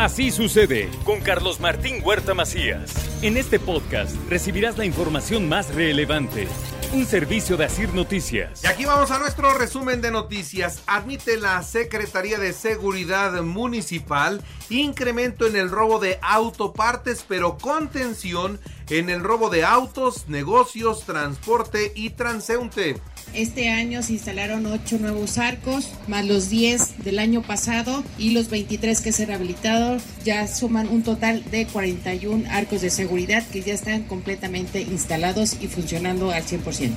Así sucede con Carlos Martín Huerta Macías. En este podcast recibirás la información más relevante. Un servicio de Asir Noticias. Y aquí vamos a nuestro resumen de noticias. Admite la Secretaría de Seguridad Municipal incremento en el robo de autopartes, pero contención en el robo de autos, negocios, transporte y transeúnte. Este año se instalaron 8 nuevos arcos, más los 10 del año pasado y los 23 que se rehabilitaron. Ya suman un total de 41 arcos de seguridad que ya están completamente instalados y funcionando al 100%.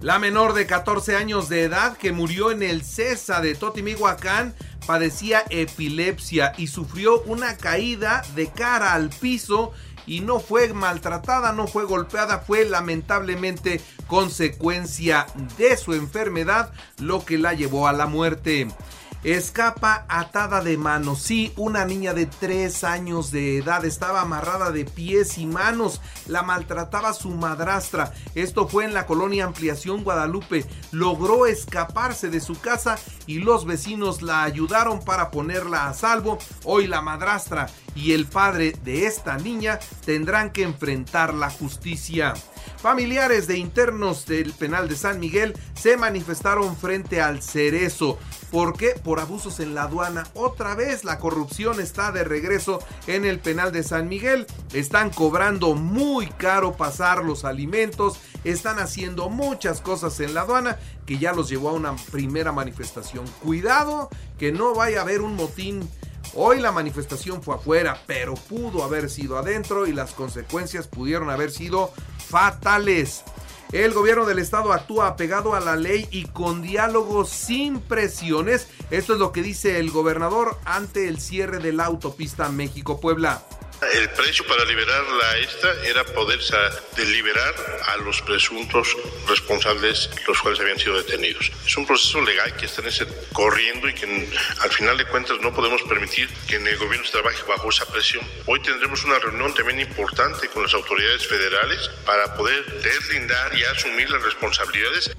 La menor de 14 años de edad que murió en el CESA de Totimihuacán padecía epilepsia y sufrió una caída de cara al piso y no fue maltratada, no fue golpeada, fue lamentablemente consecuencia de su enfermedad lo que la llevó a la muerte. Escapa atada de manos. Sí, una niña de 3 años de edad estaba amarrada de pies y manos. La maltrataba su madrastra. Esto fue en la colonia Ampliación Guadalupe. Logró escaparse de su casa y los vecinos la ayudaron para ponerla a salvo. Hoy la madrastra y el padre de esta niña tendrán que enfrentar la justicia. Familiares de internos del penal de San Miguel se manifestaron frente al cerezo. ¿Por qué? Por abusos en la aduana. Otra vez la corrupción está de regreso en el penal de San Miguel. Están cobrando muy caro pasar los alimentos. Están haciendo muchas cosas en la aduana que ya los llevó a una primera manifestación. Cuidado que no vaya a haber un motín Hoy la manifestación fue afuera, pero pudo haber sido adentro y las consecuencias pudieron haber sido fatales. El gobierno del estado actúa apegado a la ley y con diálogo sin presiones. Esto es lo que dice el gobernador ante el cierre de la autopista México-Puebla. El precio para liberarla esta era poder liberar a los presuntos responsables, los cuales habían sido detenidos. Es un proceso legal que está corriendo y que al final de cuentas no podemos permitir que en el gobierno se trabaje bajo esa presión. Hoy tendremos una reunión también importante con las autoridades federales para poder deslindar y asumir las responsabilidades.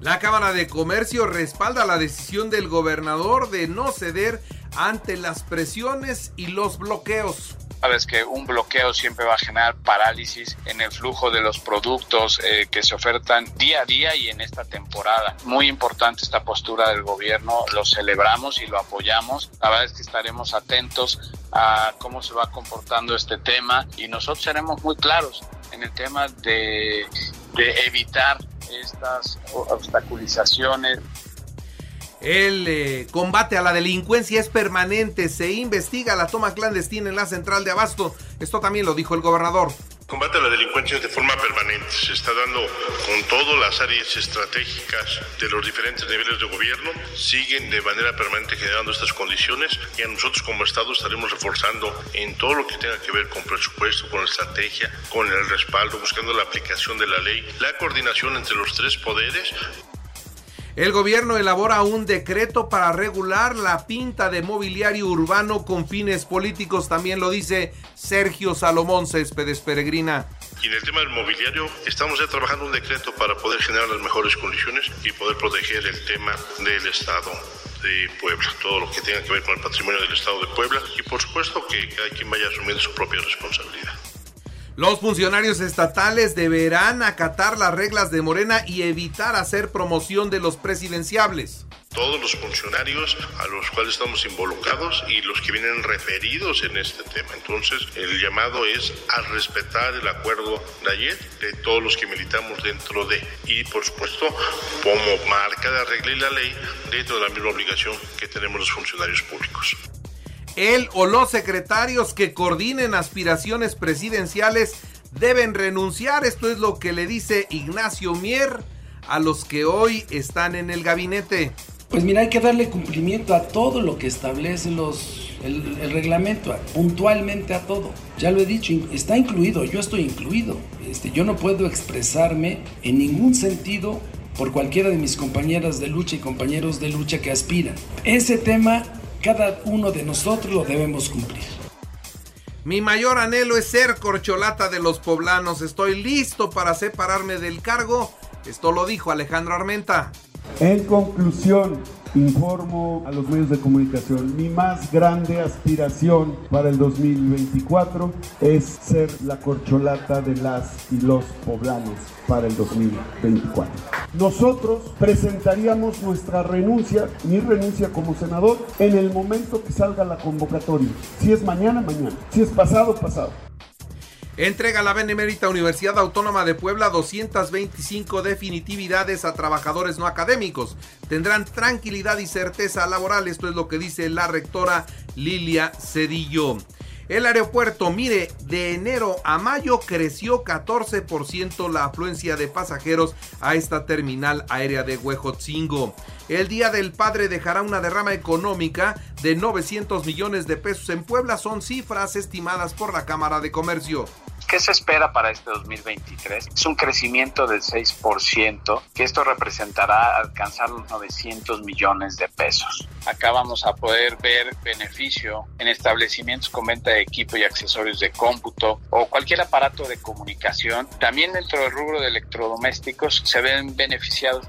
La Cámara de Comercio respalda la decisión del gobernador de no ceder ante las presiones y los bloqueos. Sabes que un bloqueo siempre va a generar parálisis en el flujo de los productos eh, que se ofertan día a día y en esta temporada. Muy importante esta postura del gobierno, lo celebramos y lo apoyamos. La verdad es que estaremos atentos a cómo se va comportando este tema y nosotros seremos muy claros en el tema de, de evitar estas obstaculizaciones el eh, combate a la delincuencia es permanente. Se investiga la toma clandestina en la central de Abasto. Esto también lo dijo el gobernador. Combate a la delincuencia de forma permanente. Se está dando con todas las áreas estratégicas de los diferentes niveles de gobierno. Siguen de manera permanente generando estas condiciones y a nosotros como Estado estaremos reforzando en todo lo que tenga que ver con presupuesto, con estrategia, con el respaldo, buscando la aplicación de la ley, la coordinación entre los tres poderes el gobierno elabora un decreto para regular la pinta de mobiliario urbano con fines políticos, también lo dice Sergio Salomón Céspedes Peregrina. Y en el tema del mobiliario estamos ya trabajando un decreto para poder generar las mejores condiciones y poder proteger el tema del Estado de Puebla, todo lo que tenga que ver con el patrimonio del Estado de Puebla y por supuesto que cada quien vaya asumiendo su propia responsabilidad. Los funcionarios estatales deberán acatar las reglas de Morena y evitar hacer promoción de los presidenciables. Todos los funcionarios a los cuales estamos involucrados y los que vienen referidos en este tema. Entonces, el llamado es a respetar el acuerdo de ayer de todos los que militamos dentro de, y por supuesto, como marca la regla y la ley, dentro de la misma obligación que tenemos los funcionarios públicos. Él o los secretarios que coordinen aspiraciones presidenciales deben renunciar. Esto es lo que le dice Ignacio Mier a los que hoy están en el gabinete. Pues mira, hay que darle cumplimiento a todo lo que establece los, el, el, reglamento, puntualmente a todo. Ya lo he dicho, está incluido, yo estoy incluido. Este, yo no puedo expresarme en ningún sentido por cualquiera de mis compañeras de lucha y compañeros de lucha que aspiran. Ese tema, cada uno de nosotros lo debemos cumplir. Mi mayor anhelo es ser corcholata de los poblanos. Estoy listo para separarme del cargo. Esto lo dijo Alejandro Armenta. En conclusión, informo a los medios de comunicación, mi más grande aspiración para el 2024 es ser la corcholata de las y los poblanos para el 2024. Nosotros presentaríamos nuestra renuncia, mi renuncia como senador, en el momento que salga la convocatoria. Si es mañana, mañana. Si es pasado, pasado. Entrega la Benemérita Universidad Autónoma de Puebla 225 definitividades a trabajadores no académicos. Tendrán tranquilidad y certeza laboral. Esto es lo que dice la rectora Lilia Cedillo. El aeropuerto, mire, de enero a mayo creció 14% la afluencia de pasajeros a esta terminal aérea de Huejotzingo. El Día del Padre dejará una derrama económica de 900 millones de pesos en Puebla. Son cifras estimadas por la Cámara de Comercio. ¿Qué se espera para este 2023? Es un crecimiento del 6%, que esto representará alcanzar los 900 millones de pesos. Acá vamos a poder ver beneficio en establecimientos con venta de equipo y accesorios de cómputo o cualquier aparato de comunicación. También dentro del rubro de electrodomésticos se ven beneficiados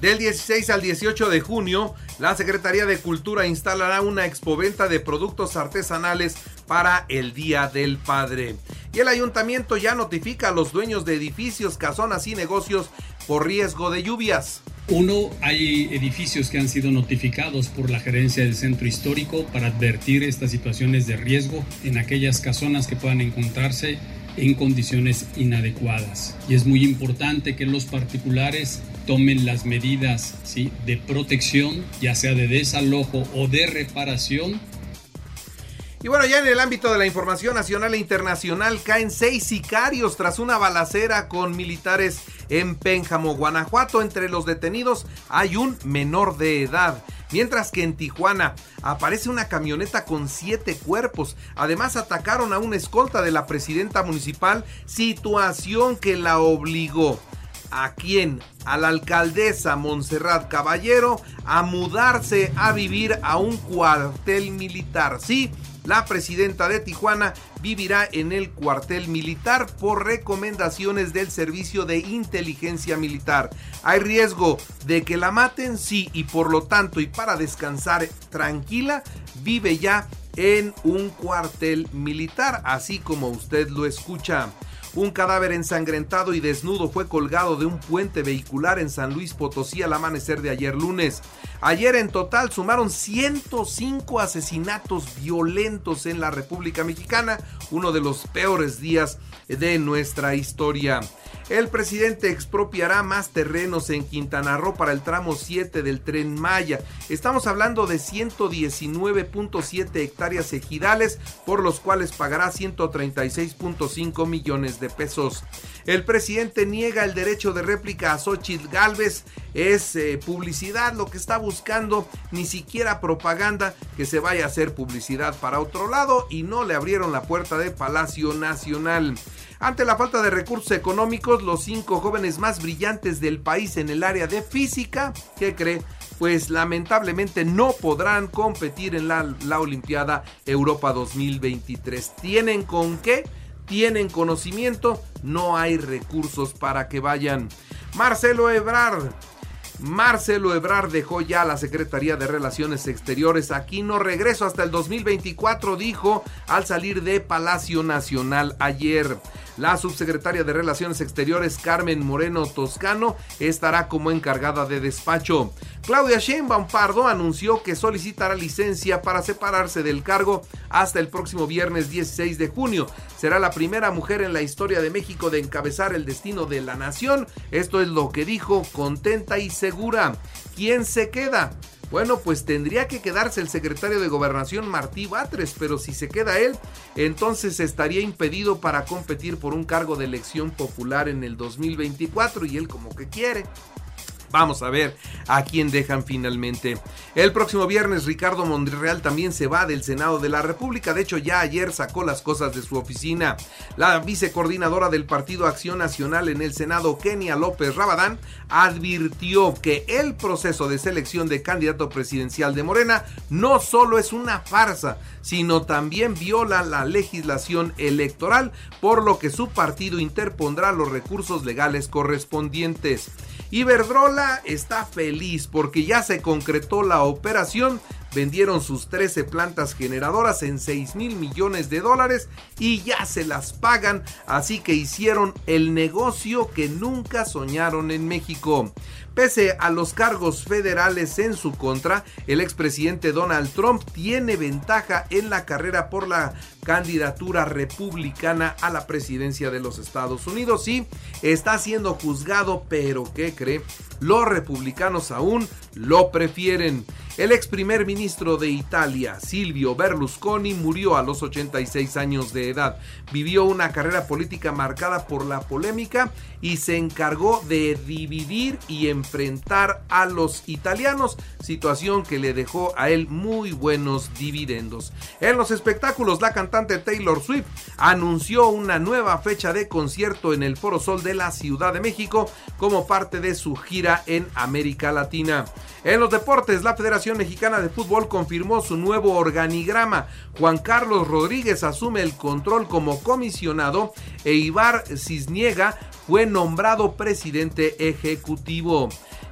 del 16 al 18 de junio, la Secretaría de Cultura instalará una expoventa de productos artesanales para el Día del Padre. El ayuntamiento ya notifica a los dueños de edificios, casonas y negocios por riesgo de lluvias. Uno, hay edificios que han sido notificados por la gerencia del centro histórico para advertir estas situaciones de riesgo en aquellas casonas que puedan encontrarse en condiciones inadecuadas. Y es muy importante que los particulares tomen las medidas de protección, ya sea de desalojo o de reparación. Y bueno, ya en el ámbito de la información nacional e internacional caen seis sicarios tras una balacera con militares en Pénjamo, Guanajuato. Entre los detenidos hay un menor de edad. Mientras que en Tijuana aparece una camioneta con siete cuerpos. Además atacaron a una escolta de la presidenta municipal, situación que la obligó a quién? A la alcaldesa Montserrat Caballero a mudarse a vivir a un cuartel militar. Sí, la presidenta de Tijuana vivirá en el cuartel militar por recomendaciones del Servicio de Inteligencia Militar. ¿Hay riesgo de que la maten? Sí, y por lo tanto, y para descansar tranquila, vive ya en un cuartel militar, así como usted lo escucha. Un cadáver ensangrentado y desnudo fue colgado de un puente vehicular en San Luis Potosí al amanecer de ayer lunes. Ayer en total sumaron 105 asesinatos violentos en la República Mexicana, uno de los peores días de nuestra historia. El presidente expropiará más terrenos en Quintana Roo para el tramo 7 del tren Maya. Estamos hablando de 119.7 hectáreas ejidales, por los cuales pagará 136.5 millones de pesos. El presidente niega el derecho de réplica a Xochitl Galvez. Es eh, publicidad lo que está buscando, ni siquiera propaganda que se vaya a hacer publicidad para otro lado y no le abrieron la puerta de Palacio Nacional. Ante la falta de recursos económicos, los cinco jóvenes más brillantes del país en el área de física, ¿qué cree? Pues lamentablemente no podrán competir en la, la Olimpiada Europa 2023. ¿Tienen con qué? tienen conocimiento, no hay recursos para que vayan. Marcelo Ebrard. Marcelo Ebrard dejó ya la Secretaría de Relaciones Exteriores. Aquí no regreso hasta el 2024, dijo al salir de Palacio Nacional ayer. La subsecretaria de Relaciones Exteriores, Carmen Moreno Toscano, estará como encargada de despacho. Claudia Sheinbaum Pardo anunció que solicitará licencia para separarse del cargo hasta el próximo viernes 16 de junio. Será la primera mujer en la historia de México de encabezar el destino de la nación. Esto es lo que dijo, contenta y segura. ¿Quién se queda? Bueno, pues tendría que quedarse el secretario de Gobernación Martí Batres, pero si se queda él, entonces estaría impedido para competir por un cargo de elección popular en el 2024 y él como que quiere. Vamos a ver a quién dejan finalmente. El próximo viernes Ricardo Monreal también se va del Senado de la República. De hecho, ya ayer sacó las cosas de su oficina. La vicecoordinadora del Partido Acción Nacional en el Senado, Kenia López Rabadán, advirtió que el proceso de selección de candidato presidencial de Morena no solo es una farsa, sino también viola la legislación electoral, por lo que su partido interpondrá los recursos legales correspondientes. Iberdrola está feliz porque ya se concretó la operación. Vendieron sus 13 plantas generadoras en 6 mil millones de dólares y ya se las pagan, así que hicieron el negocio que nunca soñaron en México. Pese a los cargos federales en su contra, el expresidente Donald Trump tiene ventaja en la carrera por la candidatura republicana a la presidencia de los Estados Unidos. Sí, está siendo juzgado, pero ¿qué cree? Los republicanos aún lo prefieren. El ex primer ministro de Italia, Silvio Berlusconi, murió a los 86 años de edad. Vivió una carrera política marcada por la polémica y se encargó de dividir y enfrentar a los italianos, situación que le dejó a él muy buenos dividendos. En los espectáculos, la cantante Taylor Swift anunció una nueva fecha de concierto en el Foro Sol de la Ciudad de México como parte de su gira en América Latina. En los deportes, la Federación Mexicana de Fútbol confirmó su nuevo organigrama. Juan Carlos Rodríguez asume el control como comisionado e Ibar Cisniega fue nombrado presidente ejecutivo.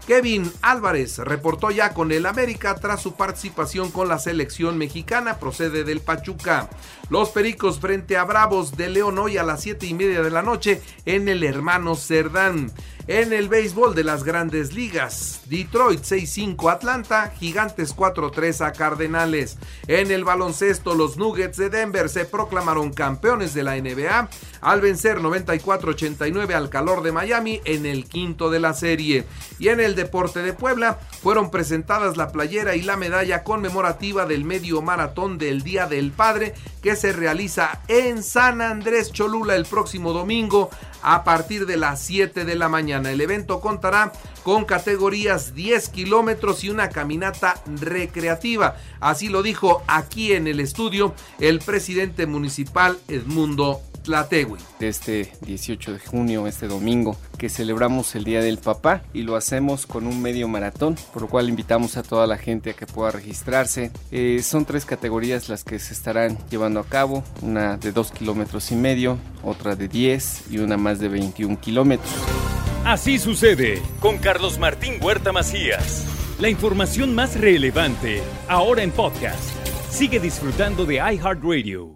Kevin Álvarez reportó ya con el América tras su participación con la selección mexicana, procede del Pachuca. Los Pericos frente a Bravos de León hoy a las 7 y media de la noche en el Hermano Cerdán. En el béisbol de las grandes ligas, Detroit 6-5 Atlanta, Gigantes 4-3 a Cardenales. En el baloncesto, los Nuggets de Denver se proclamaron campeones de la NBA al vencer 94-89 al calor de Miami en el quinto de la serie. Y en el deporte de Puebla fueron presentadas la playera y la medalla conmemorativa del medio maratón del Día del Padre se realiza en San Andrés Cholula el próximo domingo a partir de las 7 de la mañana. El evento contará con categorías 10 kilómetros y una caminata recreativa. Así lo dijo aquí en el estudio el presidente municipal Edmundo Tlategui. Este 18 de junio, este domingo, que celebramos el Día del Papá y lo hacemos con un medio maratón, por lo cual invitamos a toda la gente a que pueda registrarse. Eh, son tres categorías las que se estarán llevando a cabo, una de 2 kilómetros y medio, otra de 10 y una más de 21 kilómetros. Así sucede con Carlos Martín Huerta Macías. La información más relevante, ahora en podcast. Sigue disfrutando de iHeartRadio.